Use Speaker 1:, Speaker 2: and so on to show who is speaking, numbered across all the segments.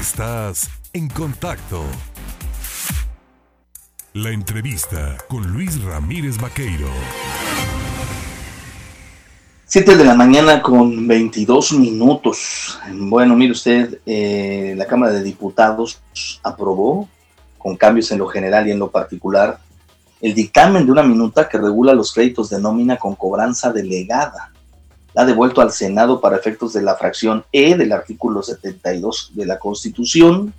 Speaker 1: Estás en contacto. La entrevista con Luis Ramírez Vaqueiro.
Speaker 2: 7 de la mañana con 22 minutos. Bueno, mire usted, eh, la Cámara de Diputados aprobó, con cambios en lo general y en lo particular, el dictamen de una minuta que regula los créditos de nómina con cobranza delegada. La ha devuelto al Senado para efectos de la fracción E del artículo 72 de la Constitución.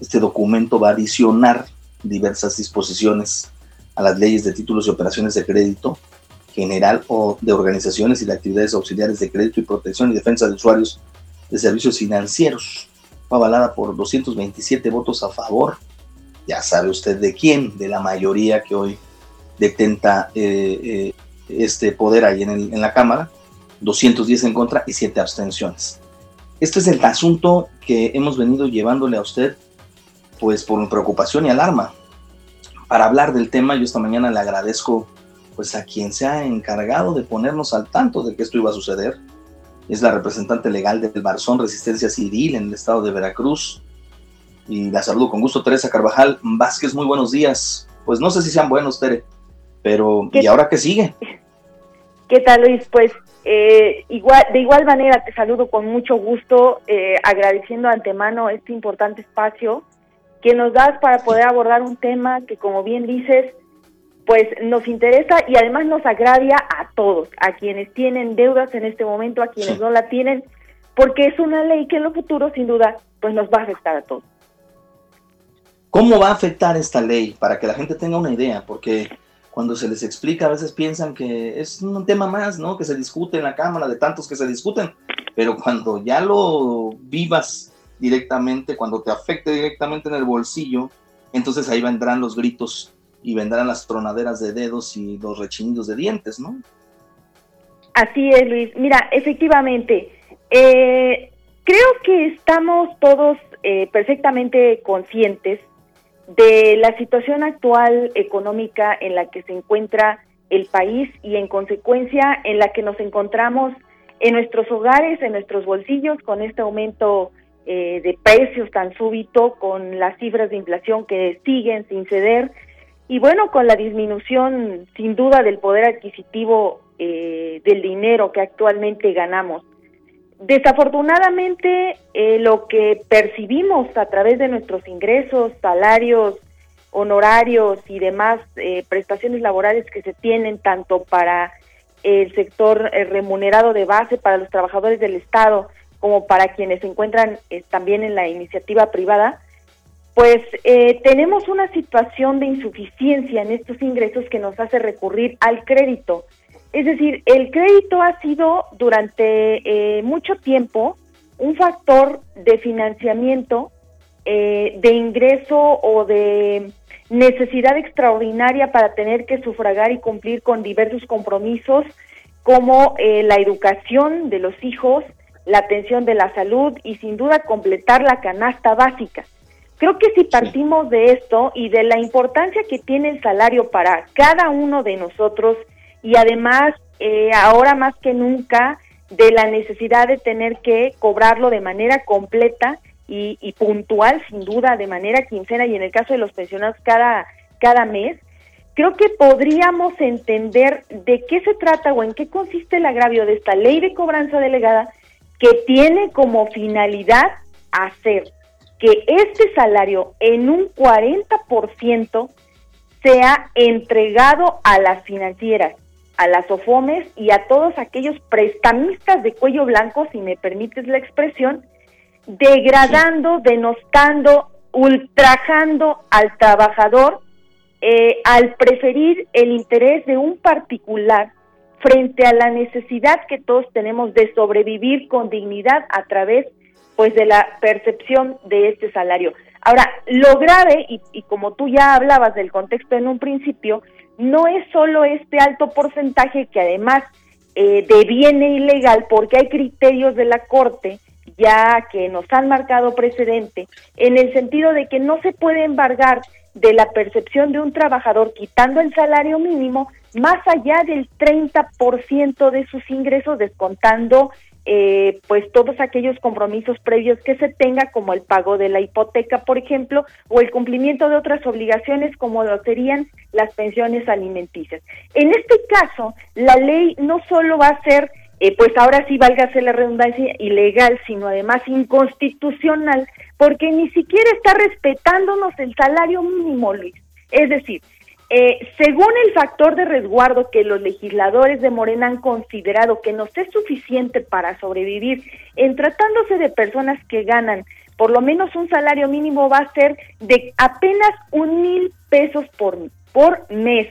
Speaker 2: Este documento va a adicionar diversas disposiciones a las leyes de títulos y operaciones de crédito general o de organizaciones y de actividades auxiliares de crédito y protección y defensa de usuarios de servicios financieros. Fue avalada por 227 votos a favor. Ya sabe usted de quién, de la mayoría que hoy detenta eh, eh, este poder ahí en, en la Cámara. 210 en contra y 7 abstenciones. Este es el asunto que hemos venido llevándole a usted, pues por preocupación y alarma. Para hablar del tema, yo esta mañana le agradezco pues a quien se ha encargado de ponernos al tanto de que esto iba a suceder. Es la representante legal del Barzón Resistencia Civil en el estado de Veracruz. Y la saludo con gusto, Teresa Carvajal Vázquez. Muy buenos días. Pues no sé si sean buenos, Tere, pero ¿y ahora qué sigue?
Speaker 3: ¿Qué tal, Luis? Pues eh, igual, de igual manera te saludo con mucho gusto, eh, agradeciendo antemano este importante espacio que nos das para poder abordar un tema que, como bien dices, pues nos interesa y además nos agravia a todos, a quienes tienen deudas en este momento, a quienes no la tienen, porque es una ley que en lo futuro, sin duda, pues nos va a afectar a todos.
Speaker 2: ¿Cómo va a afectar esta ley? Para que la gente tenga una idea, porque cuando se les explica a veces piensan que es un tema más, ¿no? Que se discute en la Cámara, de tantos que se discuten, pero cuando ya lo vivas directamente, cuando te afecte directamente en el bolsillo, entonces ahí vendrán los gritos y vendrán las tronaderas de dedos y los rechinidos de dientes, ¿no?
Speaker 3: Así es, Luis. Mira, efectivamente, eh, creo que estamos todos eh, perfectamente conscientes de la situación actual económica en la que se encuentra el país y en consecuencia en la que nos encontramos en nuestros hogares, en nuestros bolsillos, con este aumento eh, de precios tan súbito, con las cifras de inflación que siguen sin ceder y bueno, con la disminución sin duda del poder adquisitivo eh, del dinero que actualmente ganamos. Desafortunadamente, eh, lo que percibimos a través de nuestros ingresos, salarios, honorarios y demás eh, prestaciones laborales que se tienen tanto para el sector remunerado de base, para los trabajadores del Estado, como para quienes se encuentran también en la iniciativa privada, pues eh, tenemos una situación de insuficiencia en estos ingresos que nos hace recurrir al crédito. Es decir, el crédito ha sido durante eh, mucho tiempo un factor de financiamiento, eh, de ingreso o de necesidad extraordinaria para tener que sufragar y cumplir con diversos compromisos como la educación de los hijos, la atención de la salud y sin duda completar la canasta básica. Creo que si partimos de esto y de la importancia que tiene el salario para cada uno de nosotros y además eh, ahora más que nunca de la necesidad de tener que cobrarlo de manera completa y, y, puntual, sin duda, de manera quincena y en el caso de los pensionados cada, cada mes, creo que podríamos entender de qué se trata o en qué consiste el agravio de esta ley de cobranza delegada que tiene como finalidad hacer que este salario en un 40% sea entregado a las financieras, a las OFOMES y a todos aquellos prestamistas de cuello blanco, si me permites la expresión, degradando, denostando, ultrajando al trabajador eh, al preferir el interés de un particular frente a la necesidad que todos tenemos de sobrevivir con dignidad a través de pues de la percepción de este salario. Ahora, lo grave, y, como tú ya hablabas del contexto en un principio, no es solo este alto porcentaje que además eh, deviene ilegal, porque hay criterios de la Corte ya que nos han marcado precedente, en el sentido de que no se puede embargar de la percepción de un trabajador quitando el salario mínimo más allá del 30% de sus ingresos, descontando eh, pues todos aquellos compromisos previos que se tenga, como el pago de la hipoteca, por ejemplo, o el cumplimiento de otras obligaciones como lo serían las pensiones alimenticias. En este caso, la ley no solo va a ser eh, pues ahora sí valga ser la redundancia ilegal, sino además inconstitucional, porque ni siquiera está respetándonos el salario mínimo, Luis. Es decir, eh, según el factor de resguardo que los legisladores de Morena han considerado que no es suficiente para sobrevivir, en tratándose de personas que ganan por lo menos un salario mínimo va a ser de apenas un mil pesos por, por mes.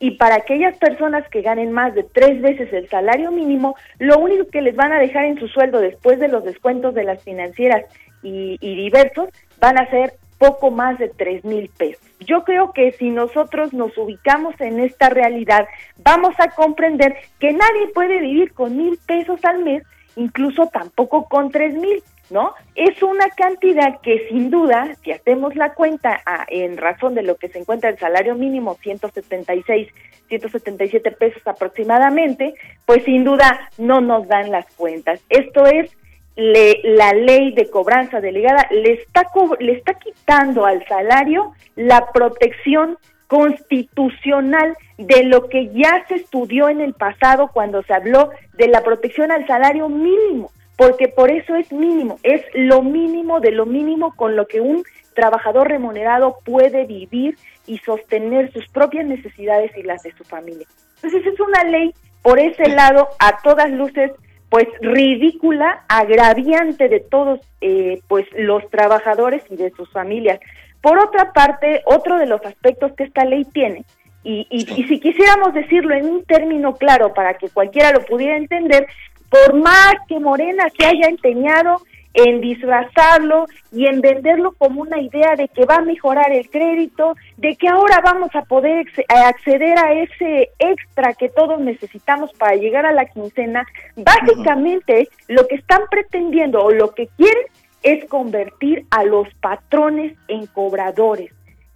Speaker 3: Y para aquellas personas que ganen más de tres veces el salario mínimo, lo único que les van a dejar en su sueldo después de los descuentos de las financieras y, diversos van a ser poco más de tres mil pesos. Yo creo que si nosotros nos ubicamos en esta realidad, vamos a comprender que nadie puede vivir con mil pesos al mes, incluso tampoco con tres mil. ¿no? Es una cantidad que sin duda, si hacemos la cuenta ah, en razón de lo que se encuentra el salario mínimo, 176, 177 pesos aproximadamente, pues sin duda no nos dan las cuentas. Esto es la ley de cobranza delegada le está le está quitando al salario la protección constitucional de lo que ya se estudió en el pasado cuando se habló de la protección al salario mínimo porque por eso es mínimo, es lo mínimo de lo mínimo con lo que un trabajador remunerado puede vivir y sostener sus propias necesidades y las de su familia. Entonces es una ley por ese lado a todas luces pues ridícula, agraviante de todos eh, pues los trabajadores y de sus familias. Por otra parte, otro de los aspectos que esta ley tiene, y, y, y si quisiéramos decirlo en un término claro para que cualquiera lo pudiera entender, por más que Morena se haya empeñado en disfrazarlo y en venderlo como una idea de que va a mejorar el crédito, de que ahora vamos a poder acceder a ese extra que todos necesitamos para llegar a la quincena, básicamente lo que están pretendiendo o lo que quieren es convertir a los patrones en cobradores.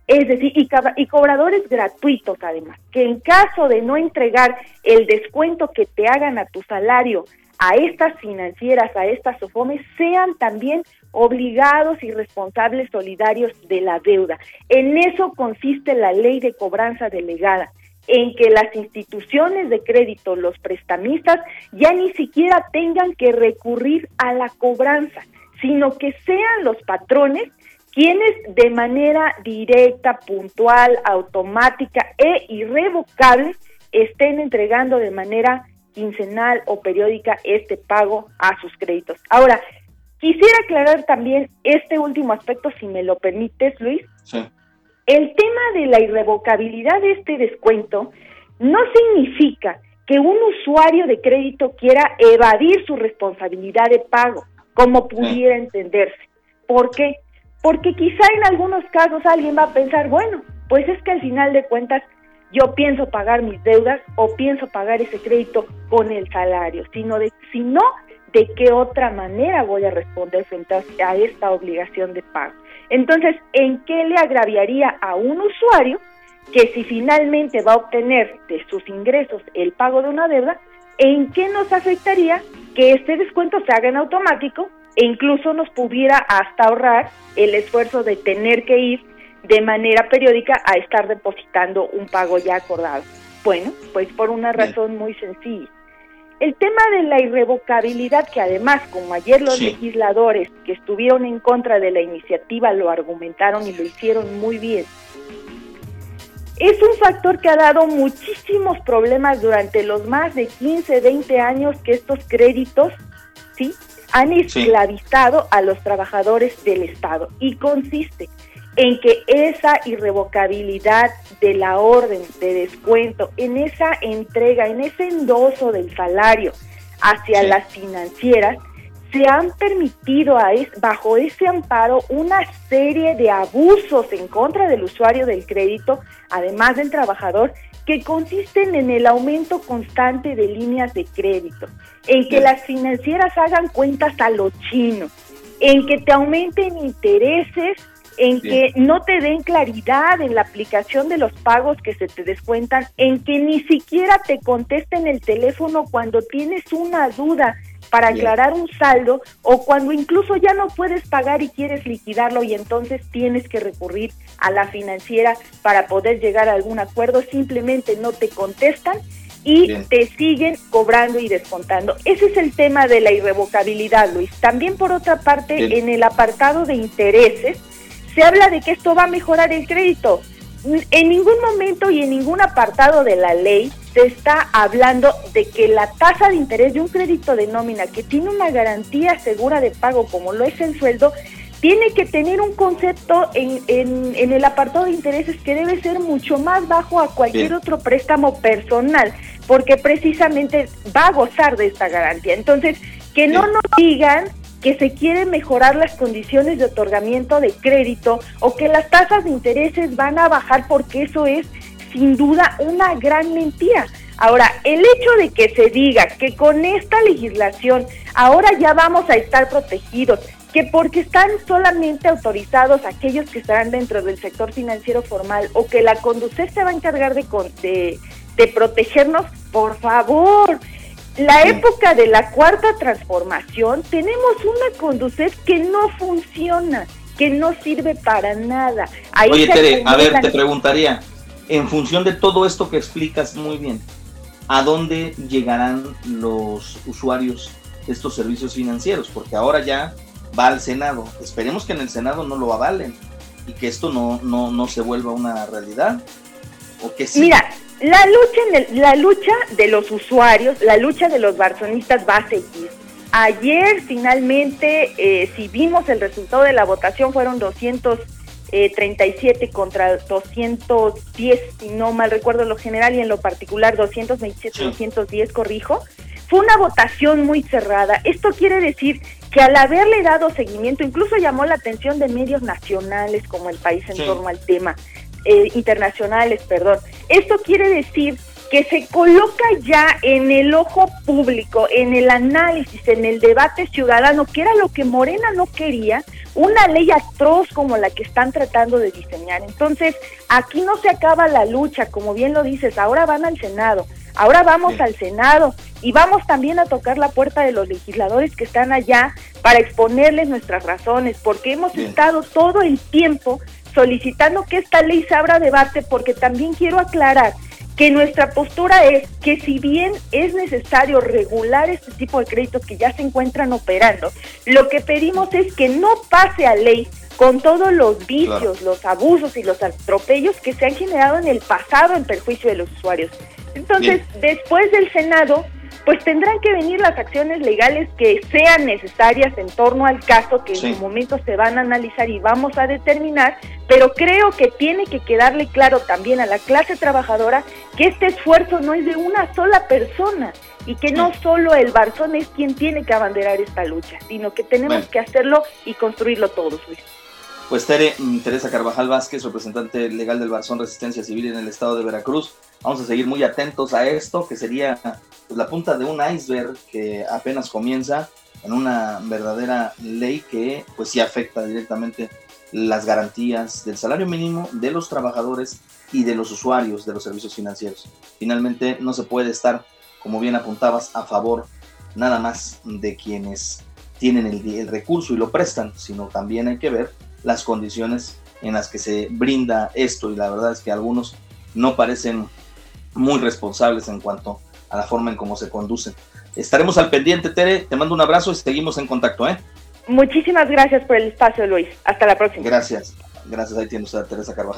Speaker 3: Es decir, y, y cobradores gratuitos además, que en caso de no entregar el descuento que te hagan a tu salario a estas financieras, a estas SOFOMES, sean también obligados y responsables solidarios de la deuda. En eso consiste la ley de cobranza delegada en que las instituciones de crédito, los prestamistas, ya ni siquiera tengan que recurrir a la cobranza, sino que sean los patrones quienes de manera directa, puntual, automática e irrevocable estén entregando de manera quincenal o periódica este pago a sus créditos. Ahora, quisiera aclarar también este último aspecto, si me lo permites, Luis. Sí. El tema de la irrevocabilidad de este descuento no significa que un usuario de crédito quiera evadir su responsabilidad de pago, como pudiera entenderse. ¿Por qué? Porque quizá en algunos casos alguien va a pensar, bueno, pues es que al final de cuentas yo pienso pagar mis deudas o pienso pagar ese crédito con el salario, sino de, si no, de qué otra manera voy a responder frente a esta obligación de pago. Entonces, ¿en qué le agraviaría a un usuario que si finalmente va a obtener de sus ingresos el pago de una deuda, en qué nos afectaría que este descuento se haga en automático e incluso nos pudiera hasta ahorrar el esfuerzo de tener que ir de manera periódica a estar depositando un pago ya acordado. Bueno, pues por una razón muy sencilla. El tema de la irrevocabilidad, que además, como ayer los legisladores que estuvieron en contra de la iniciativa lo argumentaron y lo hicieron muy bien, es un factor que ha dado muchísimos problemas durante los más de 15, 20 años que estos créditos, ¿sí? Han esclavizado a los trabajadores del Estado y consiste en que esa irrevocabilidad de la orden de descuento, en esa entrega, en ese endoso del salario hacia las financieras, se han permitido a bajo ese amparo una serie de abusos en contra del usuario del crédito, además del trabajador, que consisten en el aumento constante de líneas de crédito, en que las financieras hagan cuentas a lo chino, en que te aumenten intereses en que no te den claridad en la aplicación de los pagos que se te descuentan, en que ni siquiera te contesten el teléfono cuando tienes una duda para aclarar un saldo o cuando incluso ya no puedes pagar y quieres liquidarlo y entonces tienes que recurrir a la financiera para poder llegar a algún acuerdo, simplemente no te contestan y te siguen cobrando y descontando. Ese es el tema de la irrevocabilidad, Luis. También por otra parte, en el apartado de intereses, se habla de que esto va a mejorar el crédito. En ningún momento y en ningún apartado de la ley se está hablando de que la tasa de interés de un crédito de nómina que tiene una garantía segura de pago como lo es el sueldo, tiene que tener un concepto en, en, el apartado de intereses que debe ser mucho más bajo a cualquier otro préstamo personal, porque precisamente va a gozar de esta garantía. Entonces, que no nos digan que se quieren mejorar las condiciones de otorgamiento de crédito o que las tasas de intereses van a bajar porque eso es sin duda una gran mentira. Ahora, el hecho de que se diga que con esta legislación ahora ya vamos a estar protegidos, que porque están solamente autorizados aquellos que estarán dentro del sector financiero formal o que la conducir se va a encargar de, de, de protegernos, por favor, la época de la cuarta transformación, tenemos una conducir que no funciona, que no sirve para nada.
Speaker 2: Oye, Tere, a ver, te preguntaría, en función de todo esto que explicas muy bien, ¿a dónde llegarán los usuarios de estos servicios financieros? Porque ahora ya va al Senado. Esperemos que en el Senado no lo avalen y que esto no, no, no se vuelva una realidad. ¿O que sí?
Speaker 3: Mira, la lucha, la lucha de los usuarios, la lucha de los barzonistas va a seguir. Ayer finalmente, eh, si vimos el resultado de la votación, fueron 237 eh, contra 210, si no mal recuerdo lo general y en lo particular 227, 210, corrijo. Fue una votación muy cerrada. Esto quiere decir que al haberle dado seguimiento, incluso llamó la atención de medios nacionales como el país en torno al tema. Eh, internacionales, perdón. Esto quiere decir que se coloca ya en el ojo público, en el análisis, en el debate ciudadano, que era lo que Morena no quería, una ley atroz como la que están tratando de diseñar. Entonces, aquí no se acaba la lucha, como bien lo dices, ahora van al Senado, ahora vamos al Senado y vamos también a tocar la puerta de los legisladores que están allá para exponerles nuestras razones, porque hemos estado todo el tiempo solicitando que esta ley se abra debate porque también quiero aclarar que nuestra postura es que si bien es necesario regular este tipo de créditos que ya se encuentran operando, lo que pedimos es que no pase a ley con todos los vicios, los abusos y los atropellos que se han generado en el pasado en perjuicio de los usuarios. Entonces, después del Senado, pues tendrán que venir las acciones legales que sean necesarias en torno al caso que en su momento se van a analizar y vamos a determinar, pero creo que tiene que quedarle claro también a la clase trabajadora que este esfuerzo no es de una sola persona y que no solo el Barzón es quien tiene que abanderar esta lucha, sino que tenemos que hacerlo y construirlo todos, Luis.
Speaker 2: Pues Tere, mm, Teresa Carvajal Vázquez, representante legal del Barzón Resistencia Civil en el estado de Veracruz. Vamos a seguir muy atentos a esto, que sería pues, la punta de un iceberg que apenas comienza en una verdadera ley que pues sí afecta directamente las garantías del salario mínimo de los trabajadores y de los usuarios de los servicios financieros. Finalmente no se puede estar, como bien apuntabas, a favor nada más de quienes tienen el, el recurso y lo prestan, sino también hay que ver las condiciones en las que se brinda esto y la verdad es que algunos no parecen muy responsables en cuanto a la forma en cómo se conducen. Estaremos al pendiente, Tere, te mando un abrazo y seguimos en contacto, ¿eh?
Speaker 3: Muchísimas gracias por el espacio, Luis. Hasta la próxima.
Speaker 2: Gracias. Gracias, ahí tiene usted a Teresa Carvajal.